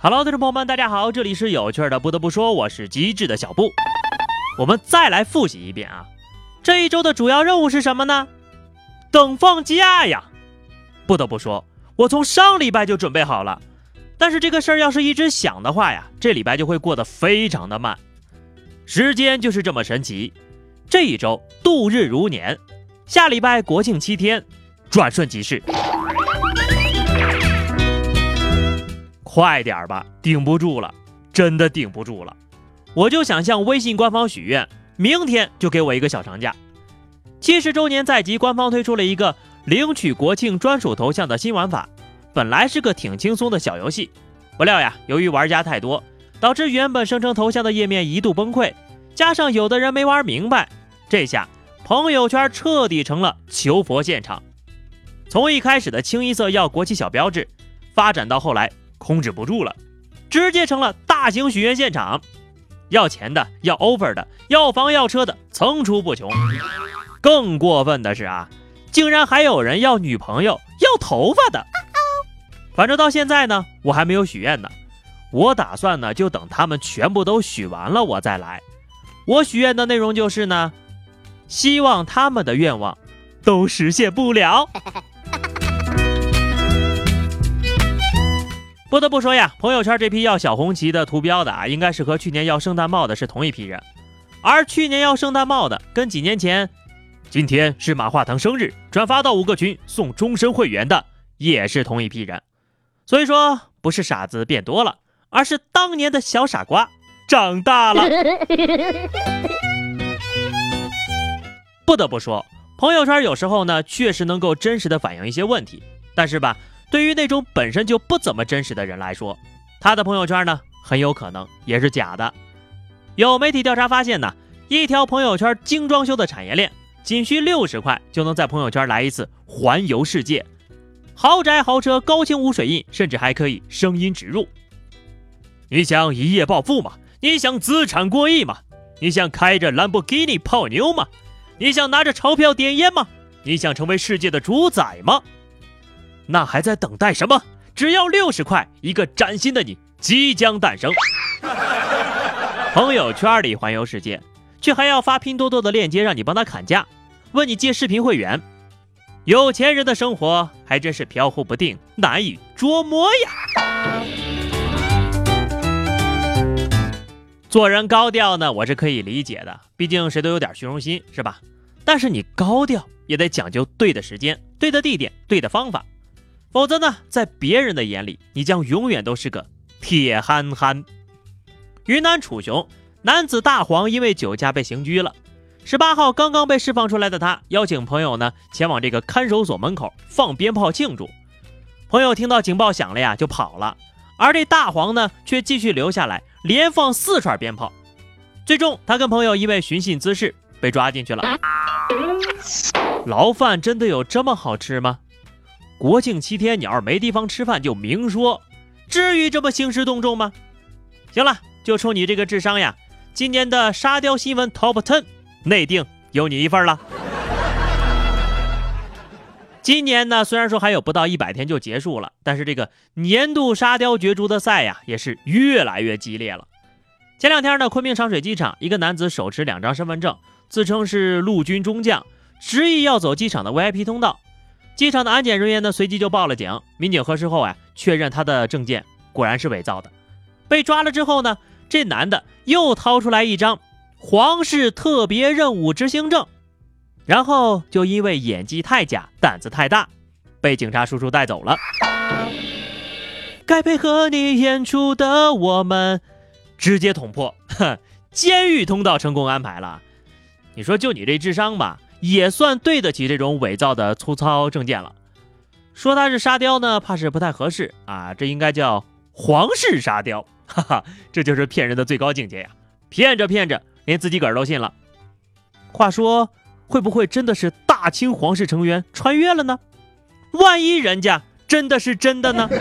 Hello，听众朋友们，大家好，这里是有趣的。不得不说，我是机智的小布。我们再来复习一遍啊，这一周的主要任务是什么呢？等放假呀！不得不说，我从上礼拜就准备好了，但是这个事儿要是一直想的话呀，这礼拜就会过得非常的慢。时间就是这么神奇，这一周度日如年，下礼拜国庆七天，转瞬即逝。快点吧，顶不住了，真的顶不住了！我就想向微信官方许愿，明天就给我一个小长假。七十周年在即，官方推出了一个领取国庆专属头像的新玩法。本来是个挺轻松的小游戏，不料呀，由于玩家太多，导致原本生成头像的页面一度崩溃。加上有的人没玩明白，这下朋友圈彻底成了求佛现场。从一开始的清一色要国旗小标志，发展到后来。控制不住了，直接成了大型许愿现场，要钱的，要 offer 的，要房要车的，层出不穷。更过分的是啊，竟然还有人要女朋友、要头发的。反正到现在呢，我还没有许愿呢。我打算呢，就等他们全部都许完了，我再来。我许愿的内容就是呢，希望他们的愿望都实现不了。不得不说呀，朋友圈这批要小红旗的图标的啊，应该是和去年要圣诞帽的是同一批人。而去年要圣诞帽的，跟几年前今天是马化腾生日，转发到五个群送终身会员的，也是同一批人。所以说，不是傻子变多了，而是当年的小傻瓜长大了。不得不说，朋友圈有时候呢，确实能够真实的反映一些问题，但是吧。对于那种本身就不怎么真实的人来说，他的朋友圈呢很有可能也是假的。有媒体调查发现呢，一条朋友圈精装修的产业链，仅需六十块就能在朋友圈来一次环游世界，豪宅、豪车、高清无水印，甚至还可以声音植入。你想一夜暴富吗？你想资产过亿吗？你想开着兰博基尼泡妞吗？你想拿着钞票点烟吗？你想成为世界的主宰吗？那还在等待什么？只要六十块，一个崭新的你即将诞生。朋友圈里环游世界，却还要发拼多多的链接让你帮他砍价，问你借视频会员。有钱人的生活还真是飘忽不定，难以捉摸呀。做人高调呢，我是可以理解的，毕竟谁都有点虚荣心，是吧？但是你高调也得讲究对的时间、对的地点、对的方法。否则呢，在别人的眼里，你将永远都是个铁憨憨。云南楚雄男子大黄因为酒驾被刑拘了。十八号刚刚被释放出来的他，邀请朋友呢前往这个看守所门口放鞭炮庆祝。朋友听到警报响了呀，就跑了。而这大黄呢，却继续留下来，连放四串鞭炮。最终，他跟朋友因为寻衅滋事被抓进去了。牢饭真的有这么好吃吗？国庆七天，你要是没地方吃饭，就明说，至于这么兴师动众吗？行了，就冲你这个智商呀，今年的沙雕新闻 Top Ten 内定有你一份了。今年呢，虽然说还有不到一百天就结束了，但是这个年度沙雕角逐的赛呀，也是越来越激烈了。前两天呢，昆明长水机场，一个男子手持两张身份证，自称是陆军中将，执意要走机场的 VIP 通道。机场的安检人员呢，随即就报了警。民警核实后啊，确认他的证件果然是伪造的。被抓了之后呢，这男的又掏出来一张皇室特别任务执行证，然后就因为演技太假、胆子太大，被警察叔叔带走了。该配合你演出的我们，直接捅破，哼，监狱通道成功安排了。你说就你这智商吧？也算对得起这种伪造的粗糙证件了。说他是沙雕呢，怕是不太合适啊。这应该叫皇室沙雕，哈哈，这就是骗人的最高境界呀！骗着骗着，连自己个儿都信了。话说，会不会真的是大清皇室成员穿越了呢？万一人家真的是真的呢？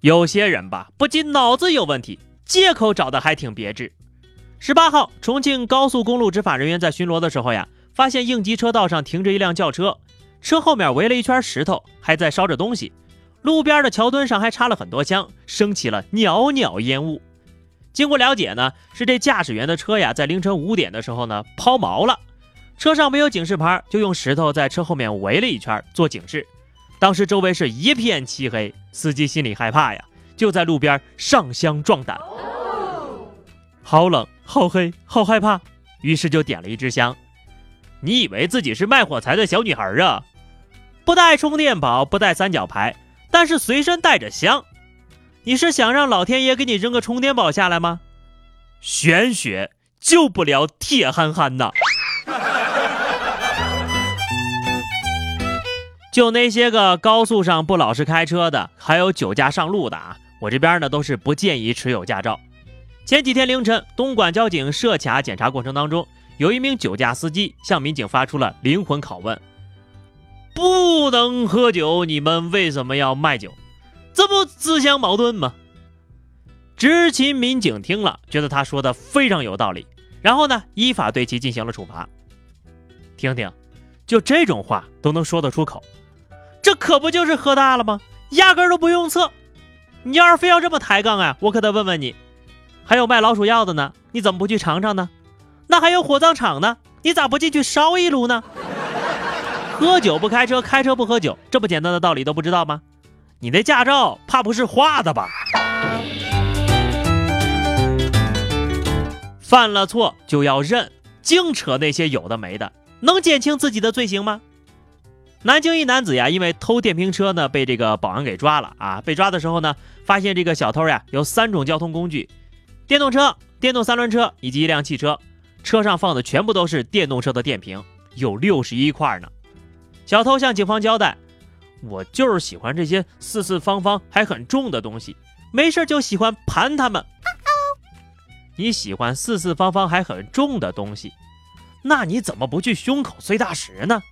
有些人吧，不仅脑子有问题，借口找的还挺别致。十八号，重庆高速公路执法人员在巡逻的时候呀，发现应急车道上停着一辆轿车，车后面围了一圈石头，还在烧着东西。路边的桥墩上还插了很多香，升起了袅袅烟雾。经过了解呢，是这驾驶员的车呀，在凌晨五点的时候呢抛锚了，车上没有警示牌，就用石头在车后面围了一圈做警示。当时周围是一片漆黑，司机心里害怕呀，就在路边上香壮胆。好冷，好黑，好害怕，于是就点了一支香。你以为自己是卖火柴的小女孩啊？不带充电宝，不带三角牌，但是随身带着香。你是想让老天爷给你扔个充电宝下来吗？玄学救不了铁憨憨呐！就那些个高速上不老实开车的，还有酒驾上路的啊，我这边呢都是不建议持有驾照。前几天凌晨，东莞交警设卡检查过程当中，有一名酒驾司机向民警发出了灵魂拷问：“不能喝酒，你们为什么要卖酒？这不自相矛盾吗？”执勤民警听了，觉得他说的非常有道理，然后呢，依法对其进行了处罚。听听，就这种话都能说得出口。这可不就是喝大了吗？压根都不用测。你要是非要这么抬杠啊，我可得问问你，还有卖老鼠药的呢，你怎么不去尝尝呢？那还有火葬场呢，你咋不进去烧一炉呢？喝酒不开车，开车不喝酒，这么简单的道理都不知道吗？你那驾照怕不是画的吧？犯了错就要认，净扯那些有的没的，能减轻自己的罪行吗？南京一男子呀，因为偷电瓶车呢，被这个保安给抓了啊！被抓的时候呢，发现这个小偷呀有三种交通工具：电动车、电动三轮车以及一辆汽车，车上放的全部都是电动车的电瓶，有六十一块呢。小偷向警方交代：“我就是喜欢这些四四方方还很重的东西，没事就喜欢盘它们。”你喜欢四四方方还很重的东西，那你怎么不去胸口碎大石呢？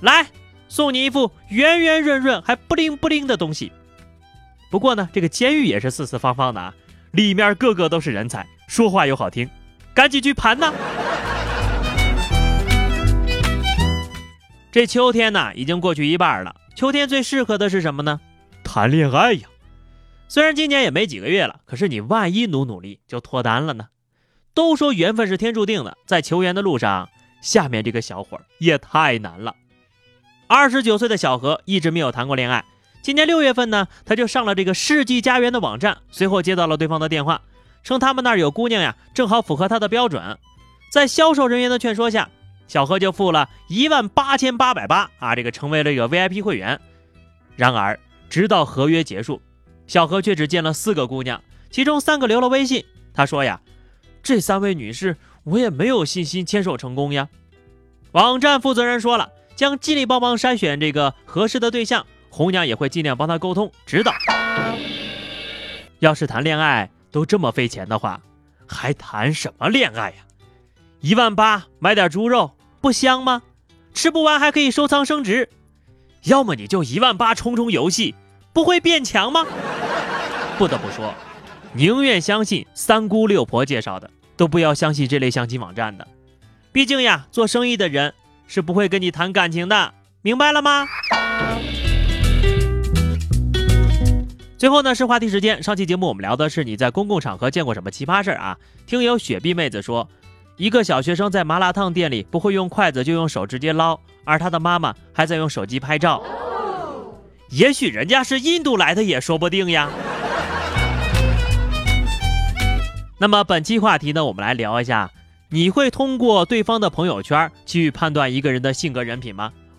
来。送你一副圆圆润润还不灵不灵的东西。不过呢，这个监狱也是四四方方的啊，里面个个都是人才，说话又好听，赶紧去盘呐！这秋天呢，已经过去一半了。秋天最适合的是什么呢？谈恋爱呀！虽然今年也没几个月了，可是你万一努努力就脱单了呢？都说缘分是天注定的，在求缘的路上，下面这个小伙也太难了。二十九岁的小何一直没有谈过恋爱。今年六月份呢，他就上了这个世纪佳缘的网站，随后接到了对方的电话，称他们那儿有姑娘呀，正好符合他的标准。在销售人员的劝说下，小何就付了一万八千八百八啊，这个成为了一个 VIP 会员。然而，直到合约结束，小何却只见了四个姑娘，其中三个留了微信。他说呀，这三位女士我也没有信心牵手成功呀。网站负责人说了。将尽力帮忙筛选这个合适的对象，红娘也会尽量帮他沟通指导。要是谈恋爱都这么费钱的话，还谈什么恋爱呀？一万八买点猪肉不香吗？吃不完还可以收藏升值。要么你就一万八充充游戏，不会变强吗？不得不说，宁愿相信三姑六婆介绍的，都不要相信这类相亲网站的。毕竟呀，做生意的人。是不会跟你谈感情的，明白了吗？最后呢是话题时间。上期节目我们聊的是你在公共场合见过什么奇葩事儿啊？听友雪碧妹子说，一个小学生在麻辣烫店里不会用筷子就用手直接捞，而他的妈妈还在用手机拍照。也许人家是印度来的也说不定呀。那么本期话题呢，我们来聊一下。你会通过对方的朋友圈去判断一个人的性格人品吗？